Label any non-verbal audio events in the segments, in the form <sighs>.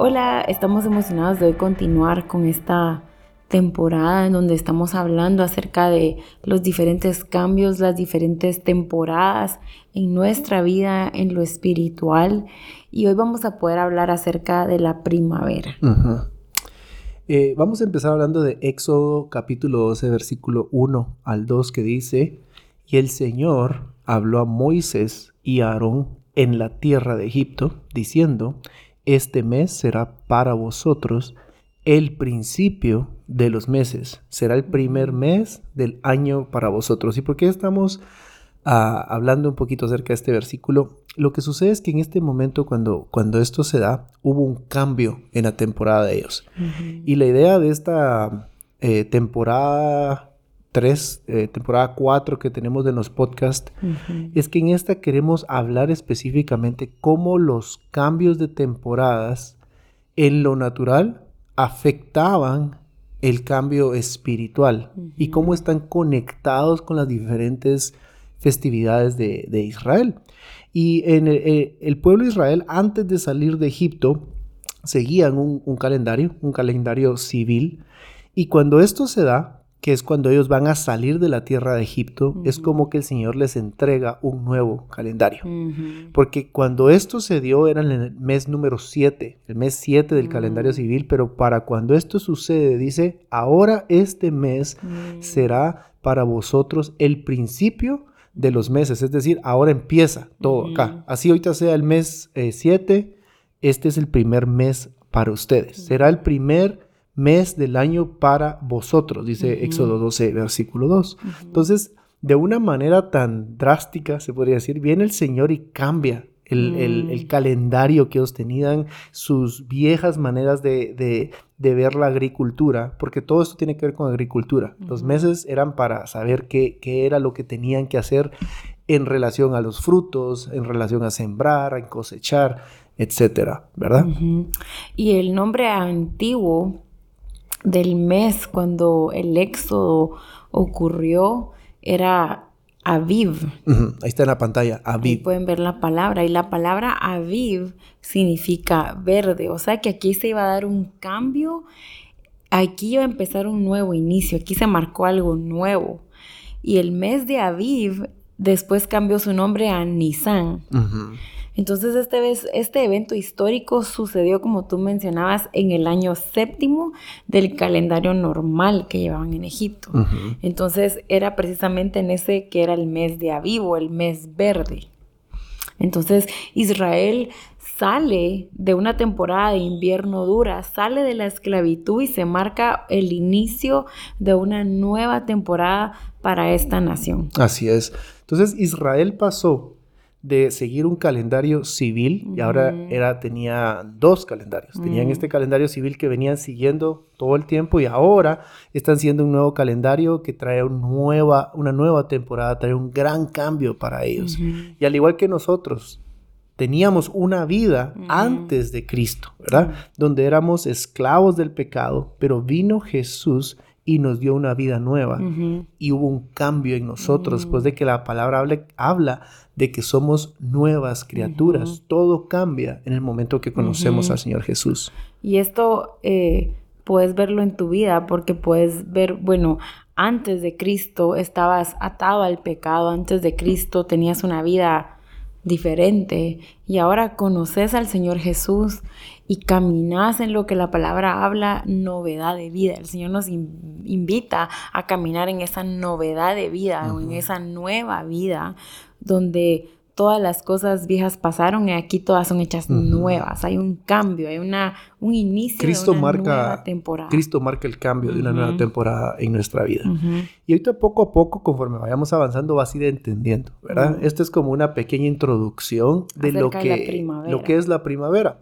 Hola, estamos emocionados de continuar con esta temporada en donde estamos hablando acerca de los diferentes cambios, las diferentes temporadas en nuestra vida, en lo espiritual. Y hoy vamos a poder hablar acerca de la primavera. Eh, vamos a empezar hablando de Éxodo capítulo 12, versículo 1 al 2 que dice, y el Señor habló a Moisés y a Aarón en la tierra de Egipto, diciendo, este mes será para vosotros el principio de los meses, será el primer mes del año para vosotros. ¿Y por qué estamos ah, hablando un poquito acerca de este versículo? Lo que sucede es que en este momento, cuando, cuando esto se da, hubo un cambio en la temporada de ellos. Y la idea de esta eh, temporada 3, eh, temporada 4 que tenemos de los podcasts, es que en esta queremos hablar específicamente cómo los cambios de temporadas en lo natural afectaban el cambio espiritual y cómo están conectados con las diferentes festividades de, Israel. Y en eh, el, pueblo de Israel, antes de salir de Egipto, seguían un calendario, un calendario civil. Y cuando esto se da, que es cuando ellos van a salir de la tierra de Egipto, es como que el Señor les entrega un nuevo calendario. Porque cuando esto se dio era en el mes número 7, el mes 7 del calendario civil, pero para cuando esto sucede, dice, ahora este mes será para vosotros el principio de los meses, es decir, ahora empieza todo acá. Así ahorita sea el mes 7, eh, este es el primer mes para ustedes. Será el primer mes del año para vosotros, dice Éxodo 12, versículo 2. Entonces, de una manera tan drástica, se podría decir, viene el Señor y cambia el, mm. calendario que ellos tenían, sus viejas maneras de, ver la agricultura, porque todo esto tiene que ver con agricultura. Los meses eran para saber qué, qué, era lo que tenían que hacer en relación a los frutos, en relación a sembrar, a cosechar, etcétera, ¿verdad? Y el nombre antiguo del mes cuando el éxodo ocurrió era Aviv. Ahí está en la pantalla, Aviv. Ahí pueden ver la palabra. Y la palabra Aviv significa verde. O sea que aquí se iba a dar un cambio. Aquí iba a empezar un nuevo inicio. Aquí se marcó algo nuevo. Y el mes de Aviv después cambió su nombre a Nisan. Entonces este, este evento histórico sucedió, como tú mencionabas, en el año séptimo del calendario normal que llevaban en Egipto. Entonces era precisamente en ese que era el mes de Avivo, el mes verde. Entonces Israel sale de una temporada de invierno dura, sale de la esclavitud y se marca el inicio de una nueva temporada para esta nación. Así es. Entonces Israel pasó de seguir un calendario civil y ahora era, tenía dos calendarios. Tenían este calendario civil que venían siguiendo todo el tiempo y ahora están siendo un nuevo calendario que trae una nueva, una nueva temporada, trae un gran cambio para ellos. Y al igual que nosotros, teníamos una vida antes de Cristo, ¿verdad? Donde éramos esclavos del pecado, pero vino Jesús y nos dio una vida nueva. Y hubo un cambio en nosotros, después de que la palabra habla, de que somos nuevas criaturas. Todo cambia en el momento que conocemos al Señor Jesús. Y esto eh, puedes verlo en tu vida, porque puedes ver, bueno, antes de Cristo estabas atado al pecado, antes de Cristo tenías una vida diferente y ahora conoces al Señor Jesús y caminas en lo que la palabra habla, novedad de vida. El Señor nos invita a caminar en esa novedad de vida o en esa nueva vida donde todas las cosas viejas pasaron y aquí todas son hechas nuevas. Hay un cambio, hay una, un inicio Cristo de una marca, nueva temporada. Cristo marca el cambio de una nueva temporada en nuestra vida. Y ahorita poco a poco, conforme vayamos avanzando, vas a ir entendiendo, ¿verdad? Esto es como una pequeña introducción de lo que, lo que es la primavera.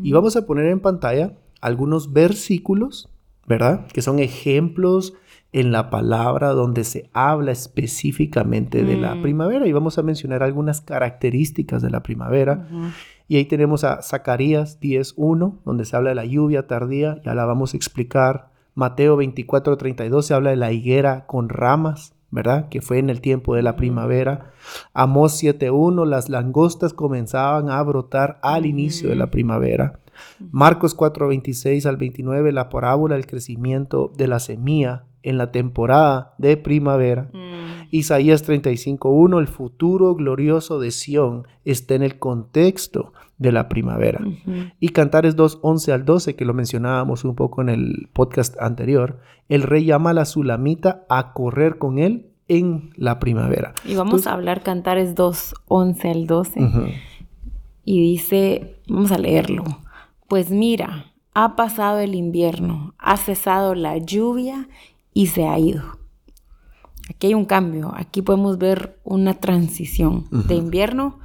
Y vamos a poner en pantalla algunos versículos, ¿verdad? Que son ejemplos en la palabra donde se habla específicamente de la mm. primavera y vamos a mencionar algunas características de la primavera. Y ahí tenemos a Zacarías 10.1, donde se habla de la lluvia tardía, ya la vamos a explicar. Mateo 24.32 se habla de la higuera con ramas, ¿verdad? Que fue en el tiempo de la primavera. Amós 7.1, las langostas comenzaban a brotar al inicio de la primavera. Marcos 4.26 al 29, la parábola del crecimiento de la semilla en la temporada de primavera. Mm. Isaías 35.1, el futuro glorioso de Sión está en el contexto de la primavera. Y Cantares 2.11 al 12, que lo mencionábamos un poco en el podcast anterior, el rey llama a la sulamita a correr con él en la primavera. Y vamos a hablar Cantares 2.11 al 12. Y dice, vamos a leerlo. Pues mira, ha pasado el invierno, ha cesado la lluvia y se ha ido. Aquí hay un cambio, aquí podemos ver una transición de invierno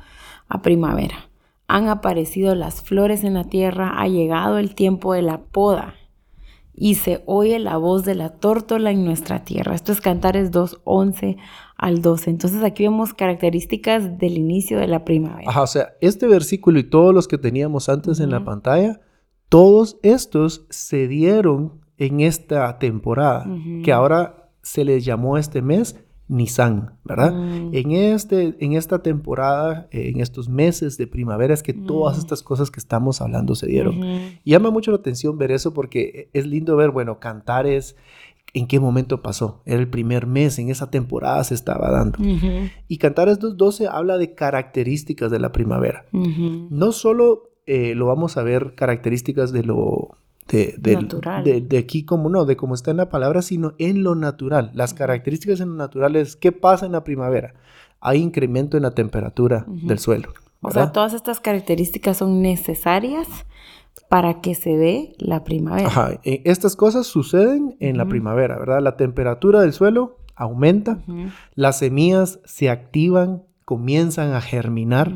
a primavera. Han aparecido las flores en la tierra, ha llegado el tiempo de la poda y se oye la voz de la tórtola en nuestra tierra. Esto es Cantares 2, 11 al 12. Entonces aquí vemos características del inicio de la primavera. Ajá, o sea, este versículo y todos los que teníamos antes en la pantalla, todos estos se dieron en esta temporada, que ahora se les llamó este mes Nisan, ¿verdad? Mm. En, este, en esta temporada, en estos meses de primavera, es que todas mm. estas cosas que estamos hablando se dieron. Y llama mucho la atención ver eso porque es lindo ver, bueno, cantar es en qué momento pasó. Era el primer mes, en esa temporada se estaba dando. Y Cantares 2.12 habla de características de la primavera. No solo eh, lo vamos a ver características de lo de, de, de, aquí como no, de cómo está en la palabra, sino en lo natural. Las características en lo natural es qué pasa en la primavera. Hay incremento en la temperatura del suelo. O sea, todas estas características son necesarias para que se dé la primavera. Ajá, e, estas cosas suceden en la primavera, ¿verdad? La temperatura del suelo aumenta, las semillas se activan comienzan a germinar,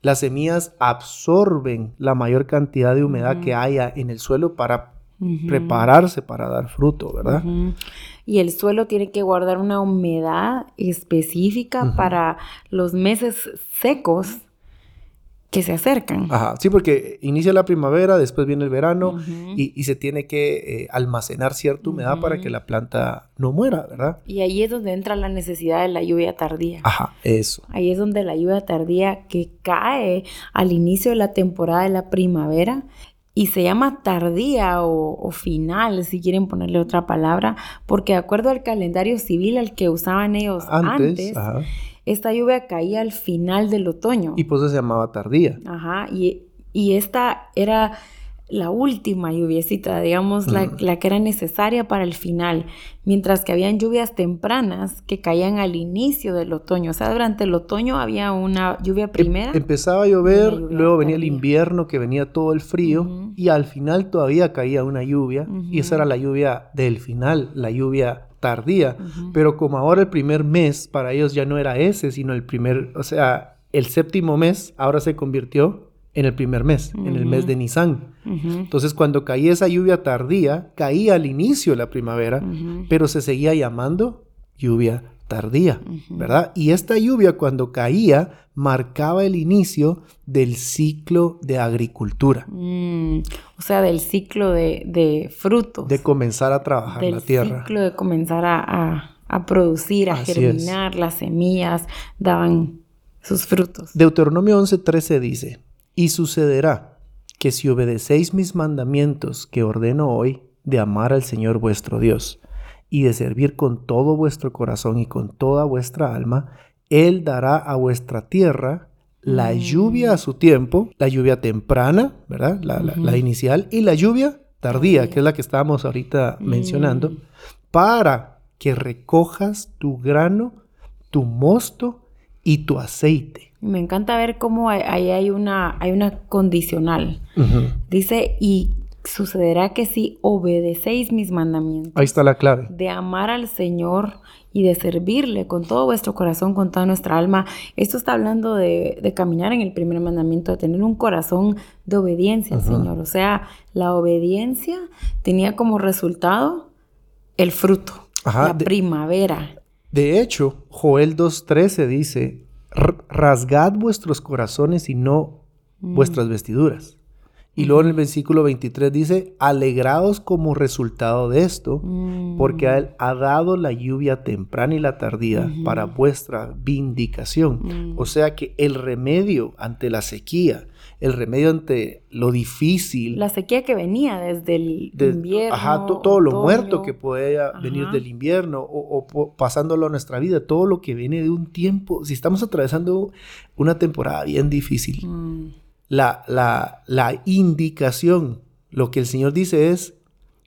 las semillas absorben la mayor cantidad de humedad que haya en el suelo para prepararse para dar fruto, ¿verdad? Y el suelo tiene que guardar una humedad específica para los meses secos que se acercan. Ajá, sí, porque inicia la primavera, después viene el verano y, se tiene que eh, almacenar cierta humedad para que la planta no muera, ¿verdad? Y ahí es donde entra la necesidad de la lluvia tardía. Ajá, eso. Ahí es donde la lluvia tardía que cae al inicio de la temporada de la primavera y se llama tardía o, final, si quieren ponerle otra palabra, porque de acuerdo al calendario civil al que usaban ellos antes, antes esta lluvia caía al final del otoño. Y pues se llamaba tardía. Ajá, y, esta era la última lluviecita, digamos, la, que era necesaria para el final, mientras que habían lluvias tempranas que caían al inicio del otoño. O sea, durante el otoño había una lluvia em, primera. empezaba a llover, luego venía el invierno que venía todo el frío y al final todavía caía una lluvia y esa era la lluvia del final, la lluvia tardía, pero como ahora el primer mes para ellos ya no era ese, sino el primer, o sea, el séptimo mes ahora se convirtió en el primer mes, en el mes de Nisan. Entonces, cuando caía esa lluvia tardía, caía al inicio de la primavera, pero se seguía llamando lluvia tardía, ¿verdad? Y esta lluvia cuando caía marcaba el inicio del ciclo de agricultura. Mm, o sea, del ciclo de, de, frutos. De comenzar a trabajar la tierra. Del ciclo de comenzar a, producir, a germinar, las semillas daban sus frutos. Deuteronomio 11:13 dice, y sucederá que si obedecéis mis mandamientos que ordeno hoy, de amar al Señor vuestro Dios, y de servir con todo vuestro corazón y con toda vuestra alma, Él dará a vuestra tierra la mm. lluvia a su tiempo, la lluvia temprana, ¿verdad? La, inicial, y la lluvia tardía, que es la que estábamos ahorita mm. mencionando, para que recojas tu grano, tu mosto y tu aceite. Me encanta ver cómo ahí hay una, hay una condicional. Dice, y sucederá que si obedecéis mis mandamientos. Ahí está la clave. De amar al Señor y de servirle con todo vuestro corazón, con toda nuestra alma. Esto está hablando de, caminar en el primer mandamiento, de tener un corazón de obediencia al Señor. O sea, la obediencia tenía como resultado el fruto, la primavera. De hecho, Joel 2.13 dice, rasgad vuestros corazones y no mm. vuestras vestiduras Y luego en el versículo 23 dice, alegrados como resultado de esto, Mm. porque a él ha dado la lluvia temprana y la tardía para vuestra vindicación. Mm. O sea que el remedio ante la sequía, el remedio ante lo difícil, La sequía que venía desde el de- invierno. ajá, to- todo lo muerto que podía venir del invierno o, o pasándolo a nuestra vida, todo lo que viene de un tiempo, si estamos atravesando una temporada bien difícil, Mm. La, la, la indicación, lo que el Señor dice es,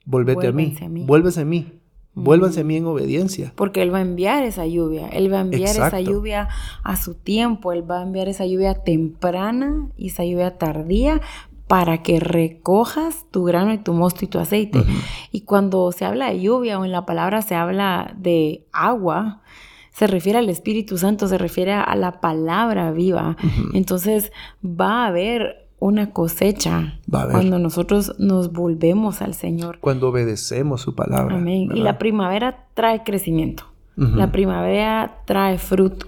volvete a mí, Vuélvanse a mí. vuélvanse a mí, vuélvanse a mí en obediencia. Porque Él va a enviar esa lluvia. Él va a enviar esa lluvia a su tiempo. Él va a enviar esa lluvia temprana y esa lluvia tardía para que recojas tu grano y tu mosto y tu aceite. Y cuando se habla de lluvia o en la palabra se habla de agua, se refiere al Espíritu Santo, se refiere a la palabra viva. Entonces va a haber una cosecha cuando nosotros nos volvemos al Señor. Cuando obedecemos su palabra. Amén. Y la primavera trae crecimiento. La primavera trae fruto.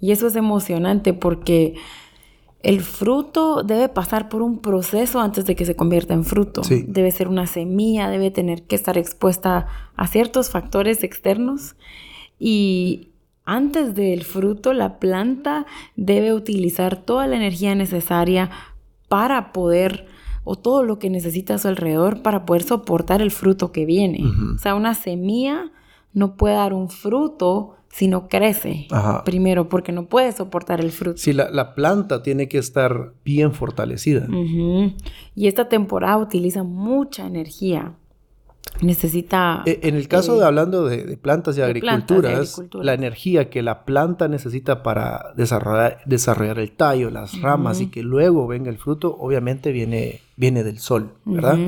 Y eso es emocionante porque el fruto debe pasar por un proceso antes de que se convierta en fruto. Sí. Debe ser una semilla, debe tener que estar expuesta a ciertos factores externos. Y antes del fruto, la planta debe utilizar toda la energía necesaria para poder, o todo lo que necesita a su alrededor para poder soportar el fruto que viene. O sea, una semilla no puede dar un fruto si no crece. Ajá. Primero, porque no puede soportar el fruto. Si la, la planta tiene que estar bien fortalecida. Y esta temporada utiliza mucha energía. Necesita... E- En el caso eh, de hablando de, de plantas y de agriculturas, agriculturas. la energía que la planta necesita para desarrollar, desarrollar el tallo, las ramas y que luego venga el fruto, obviamente viene, viene del sol, ¿verdad?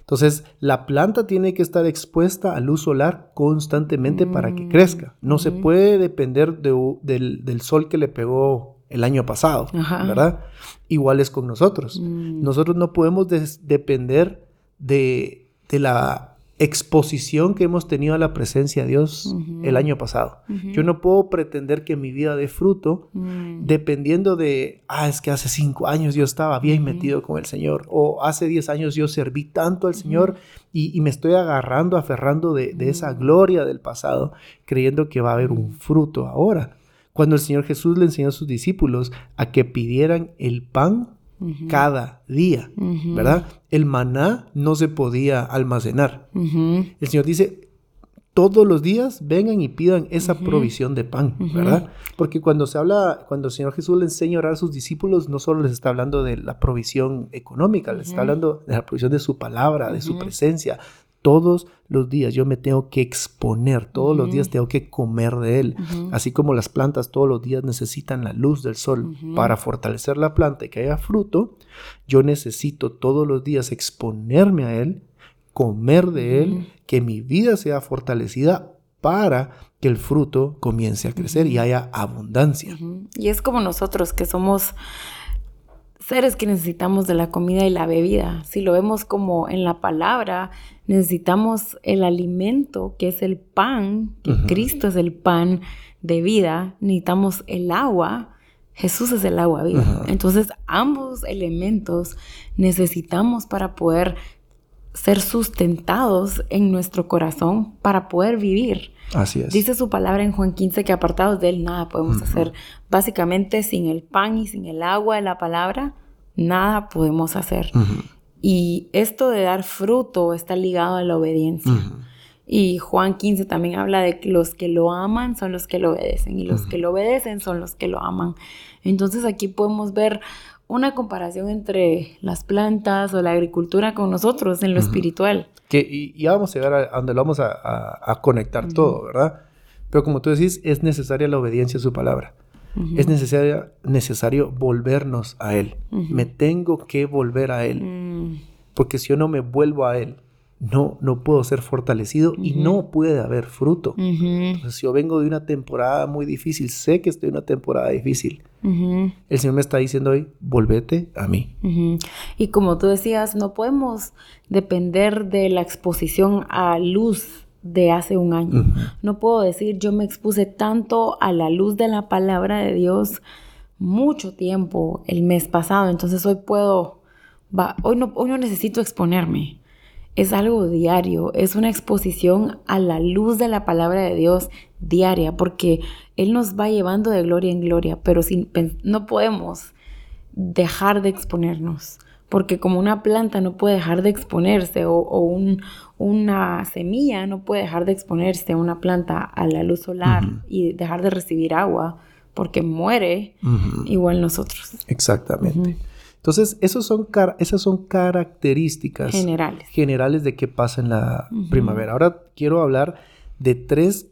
Entonces, la planta tiene que estar expuesta a luz solar constantemente para que crezca. No se puede depender de del, del sol que le pegó el año pasado, Ajá. ¿verdad? Igual es con nosotros. Mm. Nosotros no podemos depender de, de la exposición que hemos tenido a la presencia de Dios el año pasado. Yo no puedo pretender que mi vida dé fruto Mm. dependiendo de, ah, es que hace cinco años yo estaba bien metido con el Señor, o hace diez años yo serví tanto al Señor y, y me estoy agarrando, aferrando de, de esa gloria del pasado, creyendo que va a haber un fruto ahora. Cuando el Señor Jesús le enseñó a sus discípulos a que pidieran el pan Cada día. ¿verdad? El maná no se podía almacenar. El Señor dice, todos los días vengan y pidan esa provisión de pan, ¿verdad? Porque cuando se habla, cuando el Señor Jesús le enseña a orar a sus discípulos, no solo les está hablando de la provisión económica, les está hablando de la provisión de su palabra, de su presencia. Todos los días yo me tengo que exponer, todos los días tengo que comer de él. Así como las plantas todos los días necesitan la luz del sol para fortalecer la planta y que haya fruto, yo necesito todos los días exponerme a él, comer de él, que mi vida sea fortalecida para que el fruto comience a crecer y haya abundancia. Y es como nosotros que somos seres que necesitamos de la comida y la bebida. Si lo vemos como en la palabra, necesitamos el alimento que es el pan, que Cristo es el pan de vida, necesitamos el agua. Jesús es el agua viva. Entonces, ambos elementos necesitamos para poder ser sustentados en nuestro corazón para poder vivir. Así es. Dice su palabra en Juan 15 que apartados de él nada podemos hacer. Básicamente sin el pan y sin el agua de la palabra, nada podemos hacer. Y esto de dar fruto está ligado a la obediencia. Y Juan 15 también habla de que los que lo aman son los que lo obedecen y los que lo obedecen son los que lo aman. Entonces aquí podemos ver una comparación entre las plantas o la agricultura con nosotros en lo espiritual. Que, y, ya vamos a llegar a, a donde lo vamos a, a- a conectar todo, ¿verdad? Pero como tú decís, es necesaria la obediencia a su palabra. Es necesaria, necesario volvernos a Él. Me tengo que volver a Él. Mm, Porque si yo no me vuelvo a Él, no, no puedo ser fortalecido y no puede haber fruto. Entonces, si yo vengo de una temporada muy difícil, sé que estoy en una temporada difícil. El Señor me está diciendo hoy, volvete a mí. Y como tú decías, no podemos depender de la exposición a luz de hace un año. No puedo decir yo me expuse tanto a la luz de la palabra de Dios mucho tiempo el mes pasado, entonces hoy puedo va, hoy no, hoy no necesito exponerme. Es algo diario, es una exposición a la luz de la palabra de Dios diaria, porque Él nos va llevando de gloria en gloria, pero sin, no podemos dejar de exponernos, porque como una planta no puede dejar de exponerse o, un, una semilla no puede dejar de exponerse a una planta a la luz solar y dejar de recibir agua, porque muere, igual nosotros. Exactamente. Entonces, esos son esas son características generales. generales de qué pasa en la primavera. Ahora quiero hablar de tres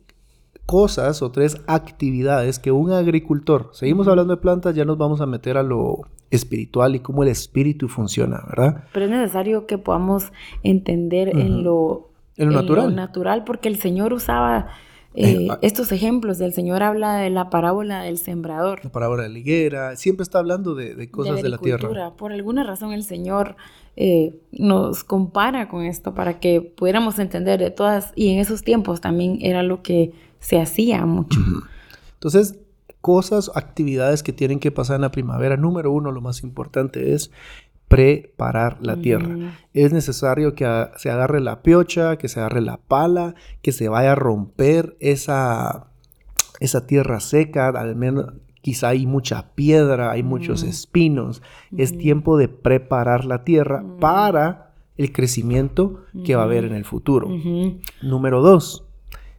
cosas o tres actividades que un agricultor, seguimos hablando de plantas, ya nos vamos a meter a lo espiritual y cómo el espíritu funciona, ¿verdad? Pero es necesario que podamos entender en lo, natural. natural, porque el Señor usaba eh, eh, ah. estos ejemplos. El Señor habla de la parábola del sembrador. La parábola de la higuera, siempre está hablando de, cosas de la, tierra. Por alguna razón el Señor eh, nos compara con esto para que pudiéramos entender de todas, y en esos tiempos también era lo que se hacía mucho. Entonces, cosas, actividades que tienen que pasar en la primavera. Número uno, lo más importante es preparar la tierra. Es necesario que se agarre la piocha, que se agarre la pala, que se vaya a romper esa, esa tierra seca, al menos quizá hay mucha piedra, hay muchos espinos. Es tiempo de preparar la tierra para el crecimiento que va a haber en el futuro. Número dos,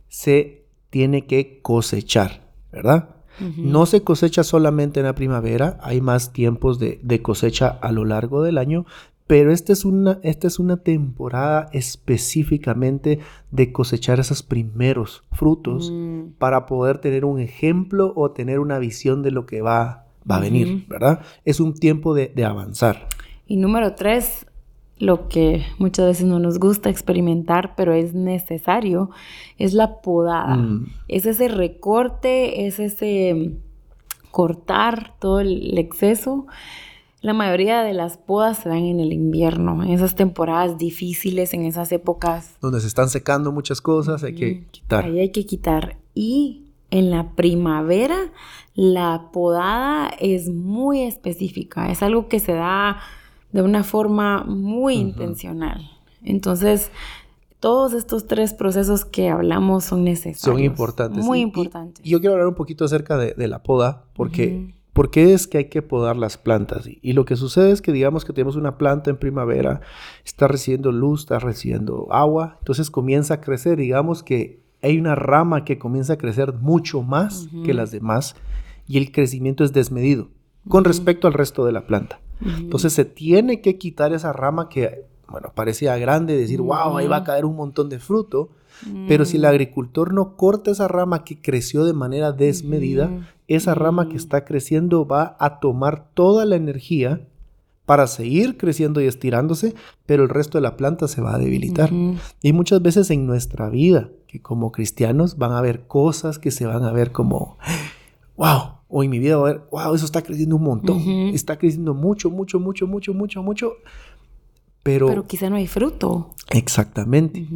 se tiene que cosechar, ¿verdad? No se cosecha solamente en la primavera, hay más tiempos de, cosecha a lo largo del año, pero esta es, una, esta es una temporada específicamente de cosechar esos primeros frutos mm. para poder tener un ejemplo o tener una visión de lo que va, va a venir, ¿verdad? Es un tiempo de, de avanzar. Y número tres, lo que muchas veces no nos gusta experimentar, pero es necesario, es la podada. Mm. Es ese recorte, es ese mm, cortar todo el exceso. La mayoría de las podas se dan en el invierno, en esas temporadas difíciles, en esas épocas. Donde se están secando muchas cosas, hay que quitar. Ahí hay que quitar. Y en la primavera, la podada es muy específica, es algo que se da de una forma muy intencional. Entonces, todos estos tres procesos que hablamos son necesarios. Son importantes. Muy importantes. Y, yo quiero hablar un poquito acerca de, la poda, porque ¿por qué es que hay que podar las plantas? Y, lo que sucede es que digamos que tenemos una planta en primavera, está recibiendo luz, está recibiendo agua, entonces comienza a crecer, digamos que hay una rama que comienza a crecer mucho más que las demás y el crecimiento es desmedido con respecto al resto de la planta. Entonces se tiene que quitar esa rama que, bueno, parecía grande, decir, wow, ahí va a caer un montón de fruto. Pero si el agricultor no corta esa rama que creció de manera desmedida, esa rama que está creciendo va a tomar toda la energía para seguir creciendo y estirándose, pero el resto de la planta se va a debilitar. Y muchas veces en nuestra vida, que como cristianos van a haber cosas que se van a ver como, wow, o en mi vida va a ver, wow, eso está creciendo un montón, está creciendo mucho, mucho, mucho, mucho, mucho, mucho, pero... Pero quizá no hay fruto. Exactamente.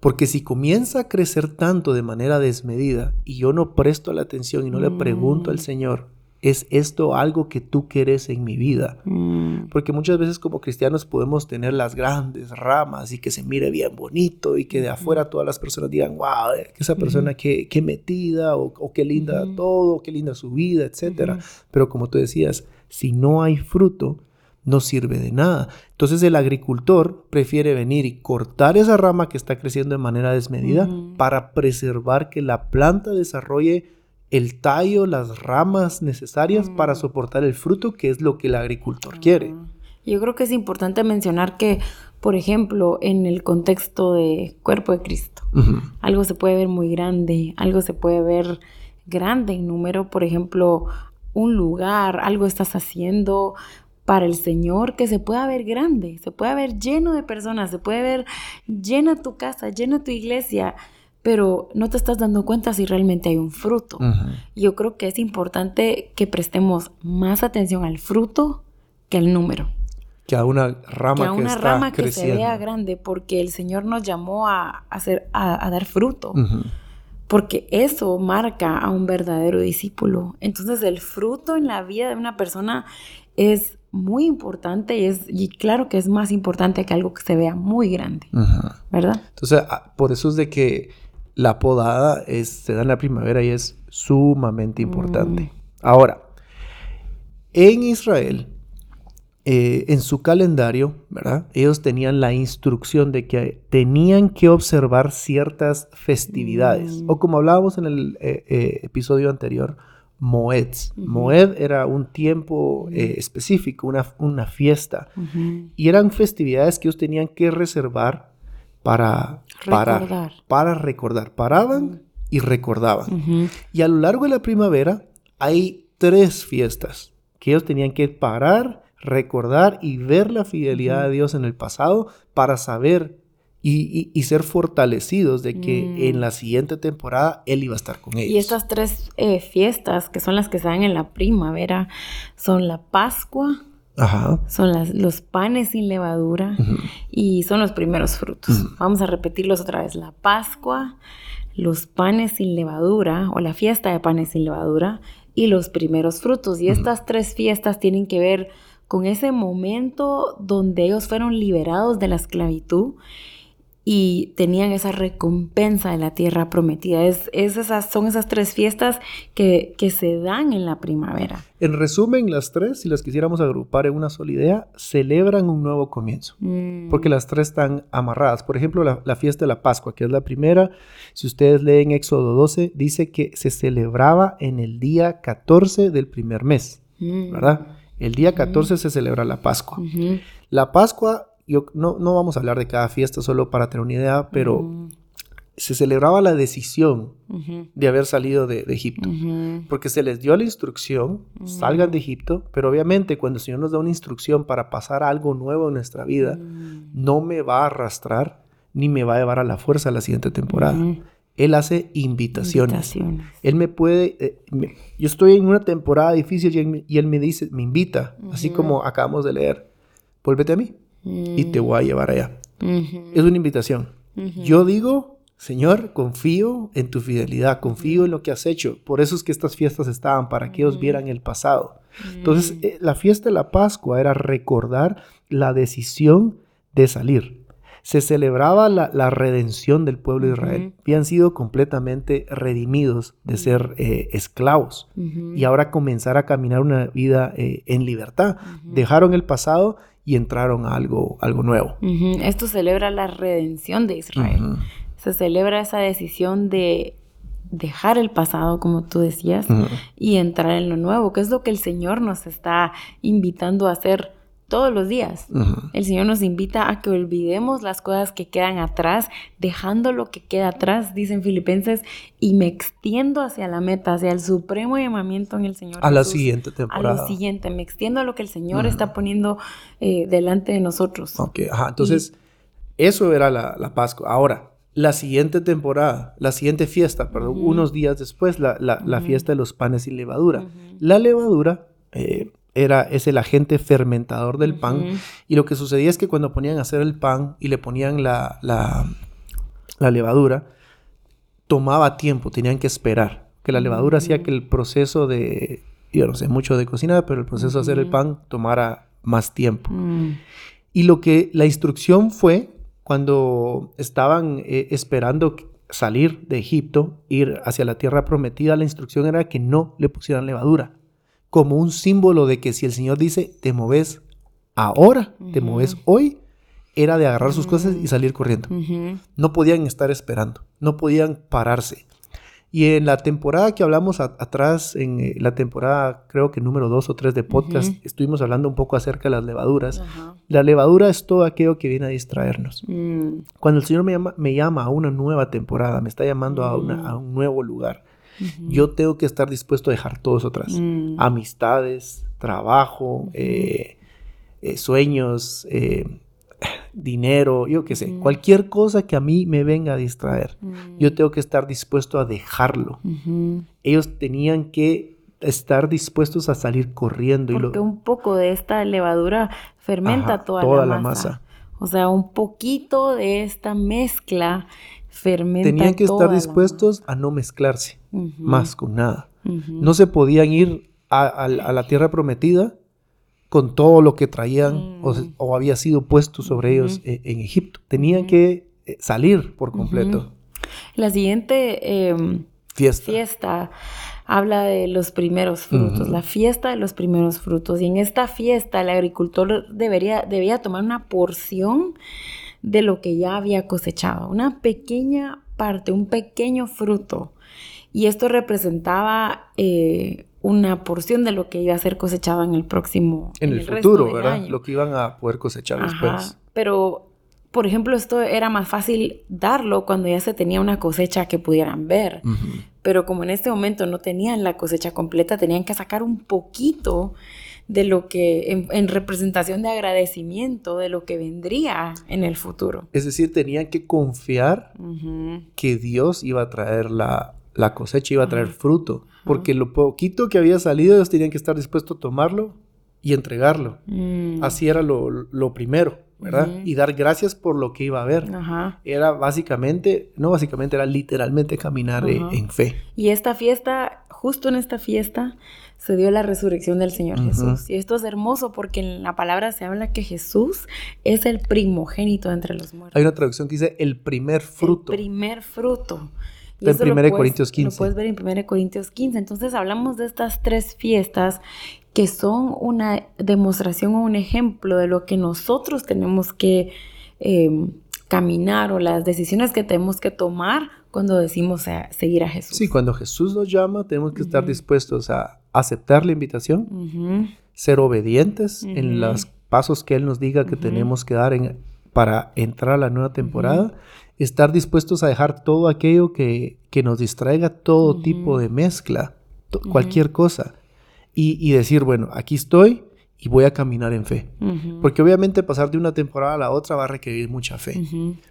Porque si comienza a crecer tanto de manera desmedida y yo no presto la atención y no le pregunto al mm. Señor, ¿Es esto algo que tú quieres en mi vida? Mm. Porque muchas veces como cristianos podemos tener las grandes ramas y que se mire bien bonito y que de afuera todas las personas digan, wow, eh, que esa persona qué, metida o, qué linda todo, qué linda su vida, etc. Pero como tú decías, si no hay fruto, no sirve de nada. Entonces el agricultor prefiere venir y cortar esa rama que está creciendo de manera desmedida para preservar que la planta desarrolle el tallo, las ramas necesarias para mm. soportar el fruto, que es lo que el agricultor quiere. Ah. Yo creo que es importante mencionar que, por ejemplo, en el contexto de cuerpo de Cristo, algo se puede ver muy grande, algo se puede ver grande en número, por ejemplo, un lugar, algo estás haciendo para el Señor que se pueda ver grande, se puede ver lleno de personas, se puede ver llena tu casa, llena tu iglesia, pero no te estás dando cuenta si realmente hay un fruto. Yo creo que es importante que prestemos más atención al fruto que al número. Que a una rama que, a una rama que se vea grande, porque el Señor nos llamó a, hacer, a, dar fruto. Porque eso marca a un verdadero discípulo. Entonces el fruto en la vida de una persona es muy importante y, es, y claro que es más importante que algo que se vea muy grande, ¿verdad? Entonces, ah, por eso es de que la podada es, se da en la primavera y es sumamente importante. Mm. Ahora, en Israel, eh, en su calendario, ¿verdad? Ellos tenían la instrucción de que tenían que observar ciertas festividades, mm. o como hablábamos en el eh, eh, episodio anterior, Moeds. Moed era un tiempo específico, una, una fiesta, y eran festividades que ellos tenían que reservar para recordar. para recordar. Paraban y recordaban. Y a lo largo de la primavera hay tres fiestas que ellos tenían que parar recordar y ver la fidelidad de Dios en el pasado para saber y, ser fortalecidos de que mm. en la siguiente temporada Él iba a estar con ellos. Y estas tres eh, fiestas, que son las que se dan en la primavera, son la Pascua, son las, los panes sin levadura y son los primeros frutos. Vamos a repetirlos otra vez. La Pascua, los panes sin levadura o la fiesta de panes sin levadura y los primeros frutos. Y estas tres fiestas tienen que ver con ese momento donde ellos fueron liberados de la esclavitud y tenían esa recompensa de la tierra prometida. Es, esas, son esas tres fiestas que, se dan en la primavera. En resumen, las tres, si las quisiéramos agrupar en una sola idea, celebran un nuevo comienzo, mm. porque las tres están amarradas. Por ejemplo, la, fiesta de la Pascua, que es la primera, si ustedes leen Éxodo 12, dice que se celebraba en el día 14 del primer mes, mm. ¿verdad? El día 14 se celebra la Pascua. La Pascua, yo, no, no, vamos a hablar de cada fiesta solo para tener una idea, pero se celebraba la decisión de haber salido de, Egipto. Porque se les dio la instrucción, salgan de Egipto, pero obviamente cuando el Señor nos da una instrucción para pasar algo nuevo en nuestra vida, no me va a arrastrar ni me va a llevar a la fuerza a la siguiente temporada. Él hace invitaciones. Él me puede, eh, yo estoy en una temporada difícil y él, me dice, me invita, así como acabamos de leer, vuélvete a mí y te voy a llevar allá. Es una invitación. Yo digo, Señor, confío en tu fidelidad, confío en lo que has hecho. Por eso es que estas fiestas estaban, para que ellos vieran el pasado. Entonces, eh, la fiesta de la Pascua era recordar la decisión de salir se celebraba la, redención del pueblo de Israel. Habían sido completamente redimidos de ser eh, esclavos y ahora comenzar a caminar una vida eh, en libertad. Dejaron el pasado y entraron a algo, algo nuevo. Esto celebra la redención de Israel. Se celebra esa decisión de dejar el pasado, como tú decías, y entrar en lo nuevo, que es lo que el Señor nos está invitando a hacer todos los días. El Señor nos invita a que olvidemos las cosas que quedan atrás, dejando lo que queda atrás, dicen Filipenses, y me extiendo hacia la meta, hacia el supremo llamamiento en el Señor. A la siguiente temporada. A lo siguiente, me extiendo a lo que el Señor está poniendo eh, delante de nosotros. Ok, ajá, entonces eso era la, Pascua. Ahora, la siguiente temporada, la siguiente fiesta, perdón, unos días después, la, fiesta de los panes sin levadura. La levadura... Eh, era, es el agente fermentador del pan. Y lo que sucedía es que cuando ponían a hacer el pan y le ponían la, la, levadura, tomaba tiempo, tenían que esperar. Que la levadura hacía que el proceso de, yo no sé mucho de cocina, pero el proceso de hacer el pan tomara más tiempo. Mm. Y lo que la instrucción fue cuando estaban eh, esperando salir de Egipto, ir hacia la tierra prometida, la instrucción era que no le pusieran levadura como un símbolo de que si el Señor dice, te moves ahora, te moves hoy, era de agarrar sus cosas y salir corriendo. No podían estar esperando, no podían pararse. Y en la temporada que hablamos atrás, en eh, la temporada creo que número dos o tres de podcast, estuvimos hablando un poco acerca de las levaduras. La levadura es todo aquello que viene a distraernos. Mm. Cuando el Señor me llama, me llama, a una nueva temporada, me está llamando a, una, a un nuevo lugar, yo tengo que estar dispuesto a dejar todo eso atrás. Mm. Amistades, trabajo, eh, eh, sueños, eh, <sighs> dinero, yo qué sé, cualquier cosa que a mí me venga a distraer, yo mm. tengo que estar dispuesto a dejarlo. Ellos tenían que estar dispuestos a salir corriendo. Porque un poco de esta levadura fermenta toda, la, masa. O sea, un poquito de esta mezcla fermenta Tenían que estar dispuestos a no mezclarse más con nada. No se podían ir a, la tierra prometida con todo lo que traían o, Mm. o había sido puesto sobre ellos eh, en Egipto. Tenían que eh, salir por completo. La siguiente em, Fiesta. fiesta habla de los primeros frutos, la fiesta de los primeros frutos. Y en esta fiesta el agricultor debería, debía tomar una porción de lo que ya había cosechado, una pequeña parte, un pequeño fruto. Y esto representaba eh, una porción de lo que iba a ser cosechado en el próximo En el, futuro, ¿verdad? año. Lo que iban a poder cosechar Ajá, después. Pero, por ejemplo, esto era más fácil darlo cuando ya se tenía una cosecha que pudieran ver. Pero como en este momento no tenían la cosecha completa, tenían que sacar un poquito de lo que, en, en representación de agradecimiento, de lo que vendría en el futuro. Es decir, tenían que confiar que Dios iba a traer la, la cosecha, iba a traer fruto. Porque lo poquito que había salido, ellos tenían que estar dispuestos a tomarlo y entregarlo. Mm. Así era lo, lo primero, ¿verdad? Y dar gracias por lo que iba a haber. Ajá. Era básicamente, no básicamente, era literalmente caminar eh, en fe. Y esta fiesta, justo en esta fiesta, se dio la resurrección del Señor. Jesús. Y esto es hermoso porque en la palabra se habla que Jesús es el primogénito entre los muertos. Hay una traducción que dice el primer fruto. El primer fruto. Y en eso lo 1 puedes- Corintios 15. Lo puedes ver en 1 Corintios 15. Entonces hablamos de estas tres fiestas que son una demostración o un ejemplo de lo que nosotros tenemos que eh, caminar o las decisiones que tenemos que tomar cuando decimos a- seguir a Jesús. Sí, cuando Jesús nos llama, tenemos que estar dispuestos a aceptar la invitación, ser obedientes en los pasos que Él nos diga que tenemos que dar en- para entrar a la nueva temporada, estar dispuestos a dejar todo aquello que, que nos distraiga, todo tipo de mezcla, cualquier cosa, y, y decir, bueno, aquí estoy y voy a caminar en fe. Porque obviamente pasar de una temporada a la otra va a requerir mucha fe.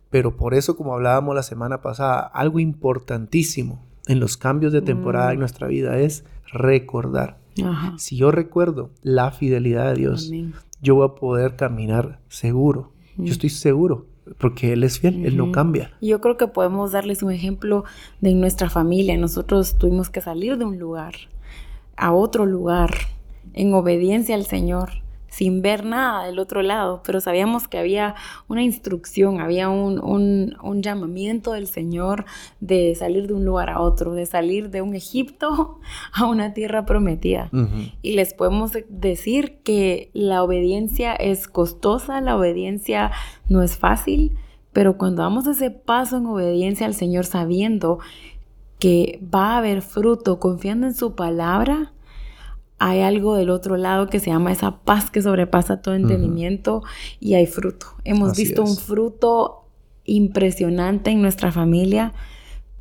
Pero por eso, como hablábamos la semana pasada, algo importantísimo en los cambios de temporada Mm. en nuestra vida es recordar. Si yo recuerdo la fidelidad de Dios, Amén. yo voy a poder caminar seguro. Yo estoy seguro porque Él es fiel, Él no cambia. Yo creo que podemos darles un ejemplo de nuestra familia. Nosotros tuvimos que salir de un lugar a otro lugar en obediencia al Señor, sin ver nada del otro lado, pero sabíamos que había una instrucción, había un, un- un llamamiento del Señor de salir de un lugar a otro, de salir de un Egipto <laughs> a una tierra prometida. Y les podemos de- decir que la obediencia es costosa, la obediencia no es fácil, pero cuando damos ese paso en obediencia al Señor sabiendo que va a haber fruto, confiando en su palabra, hay algo del otro lado que se llama esa paz que sobrepasa todo entendimiento y hay fruto. Hemos Así visto un fruto impresionante en nuestra familia,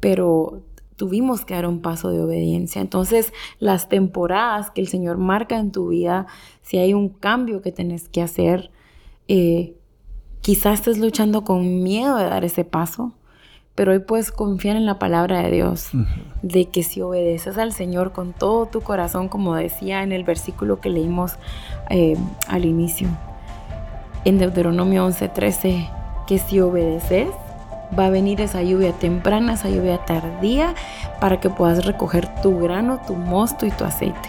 pero tuvimos que dar un paso de obediencia. Entonces, las temporadas que el Señor marca en tu vida, si hay un cambio que tenés que hacer, eh, quizás estés luchando con miedo de dar ese paso, pero hoy puedes confiar en la palabra de Dios, de que si obedeces al Señor con todo tu corazón, como decía en el versículo que leímos eh, al inicio, en Deuteronomio 11:13, que si obedeces, va a venir esa lluvia temprana, esa lluvia tardía, para que puedas recoger tu grano, tu mosto y tu aceite.